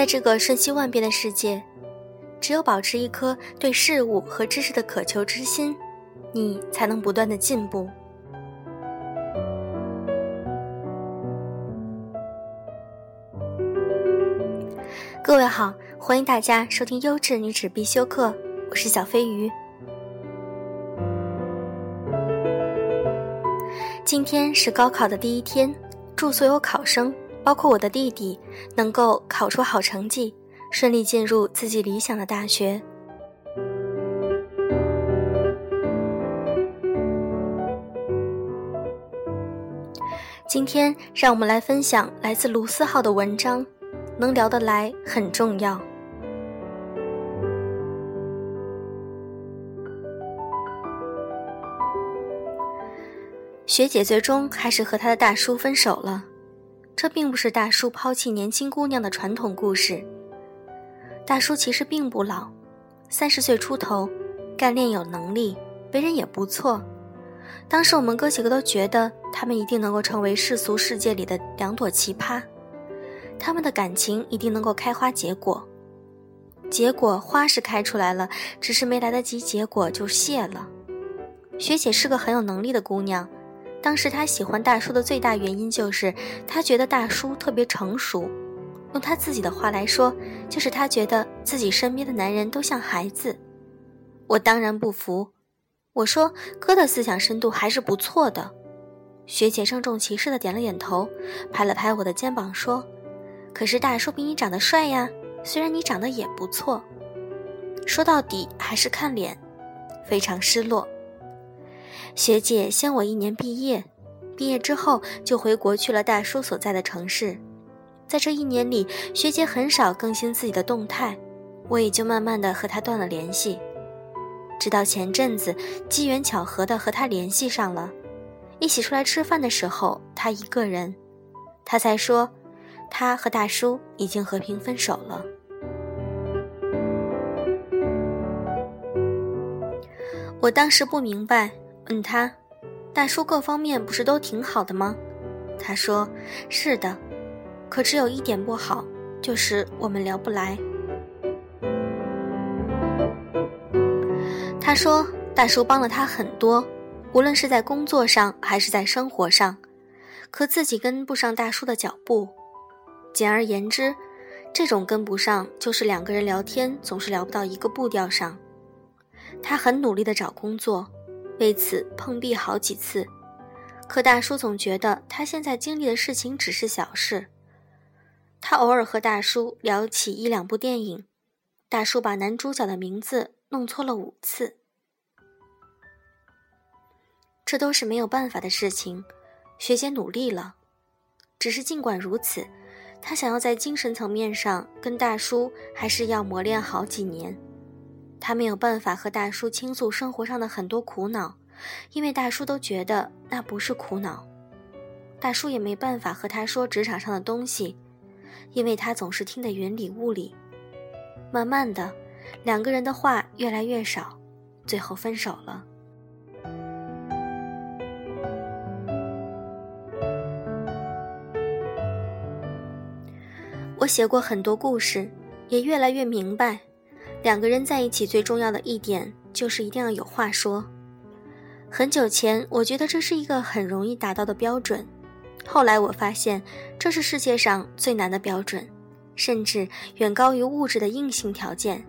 在这个瞬息万变的世界，只有保持一颗对事物和知识的渴求之心，你才能不断的进步。各位好，欢迎大家收听优质女子必修课，我是小飞鱼。今天是高考的第一天，祝所有考生，包括我的弟弟，能够考出好成绩，顺利进入自己理想的大学。今天，让我们来分享来自卢思浩的文章。能聊得来很重要。学姐最终还是和她的大叔分手了，这并不是大叔抛弃年轻姑娘的传统故事。大叔其实并不老，三十岁出头，干练有能力，为人也不错。当时我们哥几个都觉得他们一定能够成为世俗世界里的两朵奇葩。他们的感情一定能够开花结果，结果花是开出来了，只是没来得及结果就谢了。学姐是个很有能力的姑娘，当时她喜欢大叔的最大原因就是她觉得大叔特别成熟，用她自己的话来说，就是她觉得自己身边的男人都像孩子。我当然不服，我说哥的思想深度还是不错的。学姐郑重其事的点了点头，拍了拍我的肩膀说。可是大叔比你长得帅呀，虽然你长得也不错，说到底还是看脸，非常失落。学姐先我一年毕业，毕业之后就回国去了大叔所在的城市，在这一年里，学姐很少更新自己的动态，我也就慢慢的和她断了联系，直到前阵子机缘巧合的和她联系上了，一起出来吃饭的时候，她一个人，她才说。他和大叔已经和平分手了。我当时不明白，问他：“大叔各方面不是都挺好的吗？”他说：“是的，可只有一点不好，就是我们聊不来。”他说：“大叔帮了他很多，无论是在工作上还是在生活上，可自己跟不上大叔的脚步。”简而言之，这种跟不上，就是两个人聊天总是聊不到一个步调上。他很努力的找工作，为此碰壁好几次。可大叔总觉得他现在经历的事情只是小事。他偶尔和大叔聊起一两部电影，大叔把男主角的名字弄错了五次。这都是没有办法的事情。学姐努力了，只是尽管如此。他想要在精神层面上跟大叔，还是要磨练好几年。他没有办法和大叔倾诉生活上的很多苦恼，因为大叔都觉得那不是苦恼。大叔也没办法和他说职场上的东西，因为他总是听得云里雾里。慢慢的，两个人的话越来越少，最后分手了。我写过很多故事，也越来越明白，两个人在一起最重要的一点就是一定要有话说。很久前，我觉得这是一个很容易达到的标准，后来我发现这是世界上最难的标准，甚至远高于物质的硬性条件。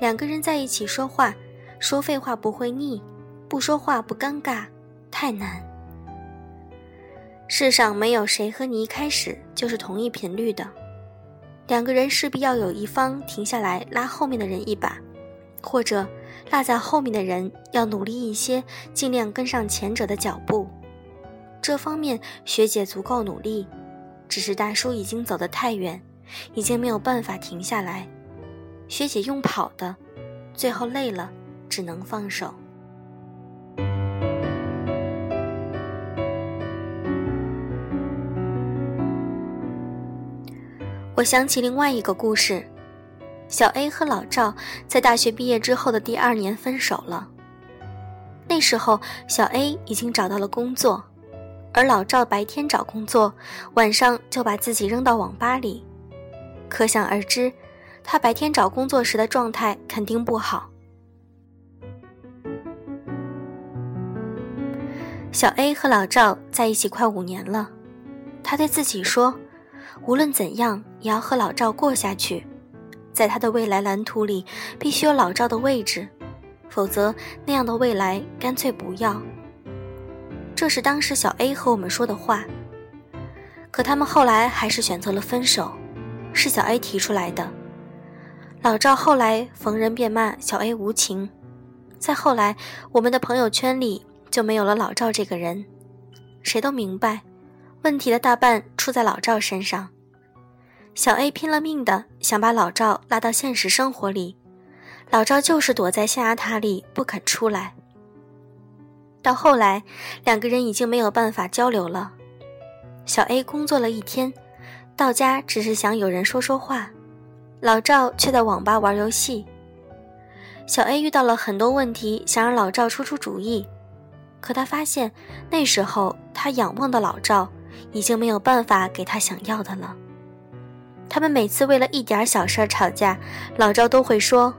两个人在一起说话，说废话不会腻，不说话不尴尬，太难。世上没有谁和你一开始就是同一频率的。两个人势必要有一方停下来拉后面的人一把，或者落在后面的人要努力一些，尽量跟上前者的脚步。这方面学姐足够努力，只是大叔已经走得太远，已经没有办法停下来。学姐用跑的，最后累了，只能放手。我想起另外一个故事，小 A 和老赵在大学毕业之后的第二年分手了。那时候，小 A 已经找到了工作，而老赵白天找工作，晚上就把自己扔到网吧里。可想而知，他白天找工作时的状态肯定不好。小 A 和老赵在一起快五年了，他对自己说，无论怎样也要和老赵过下去，在他的未来蓝图里必须有老赵的位置，否则那样的未来干脆不要。这是当时小 A 和我们说的话。可他们后来还是选择了分手，是小 A 提出来的。老赵后来逢人便骂小 A 无情，再后来，我们的朋友圈里。就没有了老赵这个人，谁都明白，问题的大半出在老赵身上。小 A 拼了命的想把老赵拉到现实生活里，老赵就是躲在象牙塔里不肯出来。到后来，两个人已经没有办法交流了。小 A 工作了一天，到家只是想有人说说话，老赵却在网吧玩游戏。小 A 遇到了很多问题，想让老赵出出主意。可他发现，那时候他仰望的老赵已经没有办法给他想要的了。他们每次为了一点小事吵架，老赵都会说：“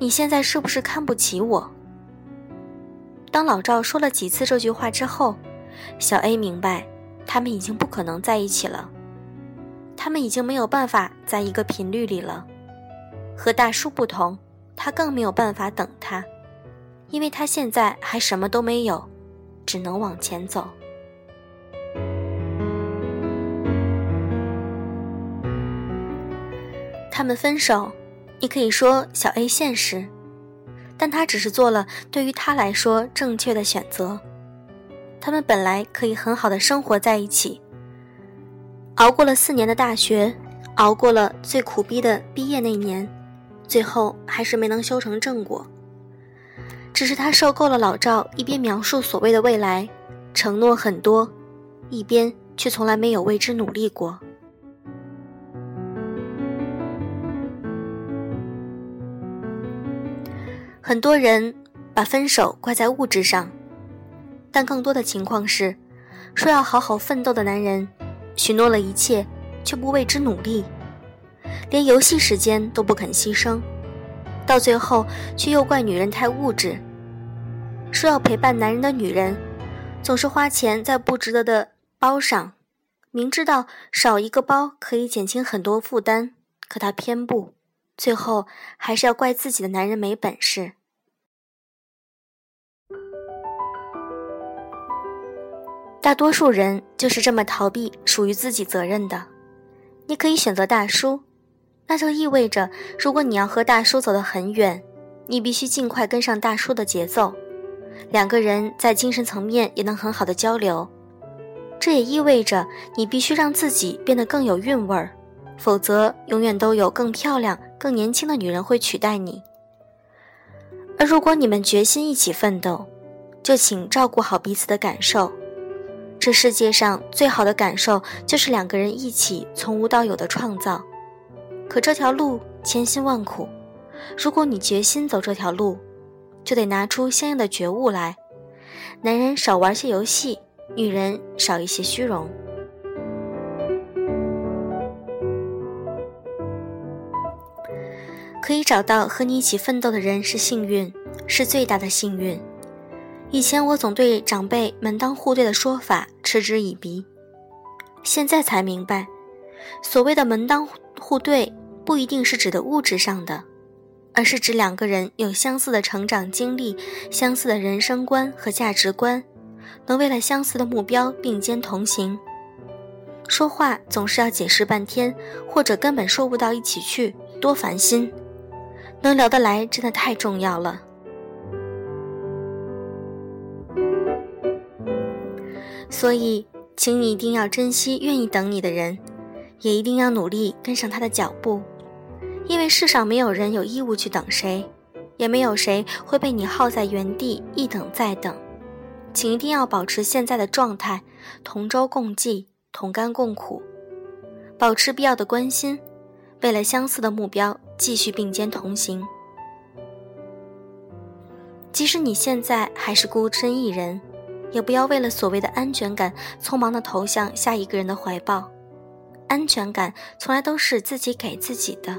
你现在是不是看不起我？”当老赵说了几次这句话之后，小 A 明白，他们已经不可能在一起了，他们已经没有办法在一个频率里了。和大叔不同，他更没有办法等他，因为他现在还什么都没有。只能往前走。他们分手，你可以说小 A 现实，但他只是做了对于他来说正确的选择。他们本来可以很好的生活在一起，熬过了四年的大学，熬过了最苦逼的毕业那年，最后还是没能修成正果。只是他受够了老赵一边描述所谓的未来，承诺很多，一边却从来没有为之努力过。很多人把分手怪在物质上，但更多的情况是，说要好好奋斗的男人，许诺了一切，却不为之努力，连游戏时间都不肯牺牲。到最后，却又怪女人太物质。说要陪伴男人的女人，总是花钱在不值得的包上，明知道少一个包可以减轻很多负担，可她偏不，最后还是要怪自己的男人没本事。大多数人就是这么逃避属于自己责任的。你可以选择大叔。那就意味着，如果你要和大叔走得很远，你必须尽快跟上大叔的节奏，两个人在精神层面也能很好的交流。这也意味着你必须让自己变得更有韵味儿，否则永远都有更漂亮、更年轻的女人会取代你。而如果你们决心一起奋斗，就请照顾好彼此的感受。这世界上最好的感受就是两个人一起从无到有的创造。可这条路千辛万苦，如果你决心走这条路，就得拿出相应的觉悟来。男人少玩些游戏，女人少一些虚荣。可以找到和你一起奋斗的人是幸运，是最大的幸运。以前我总对长辈门当户对的说法嗤之以鼻，现在才明白，所谓的门当户对。不一定是指的物质上的，而是指两个人有相似的成长经历、相似的人生观和价值观，能为了相似的目标并肩同行。说话总是要解释半天，或者根本说不到一起去，多烦心。能聊得来真的太重要了。所以，请你一定要珍惜愿意等你的人，也一定要努力跟上他的脚步。因为世上没有人有义务去等谁，也没有谁会被你耗在原地一等再等，请一定要保持现在的状态，同舟共济，同甘共苦，保持必要的关心，为了相似的目标继续并肩同行。即使你现在还是孤身一人，也不要为了所谓的安全感，匆忙的投向下一个人的怀抱。安全感从来都是自己给自己的。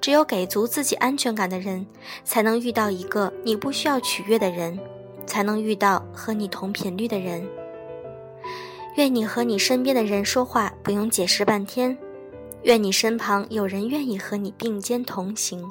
只有给足自己安全感的人，才能遇到一个你不需要取悦的人，才能遇到和你同频率的人。愿你和你身边的人说话不用解释半天，愿你身旁有人愿意和你并肩同行。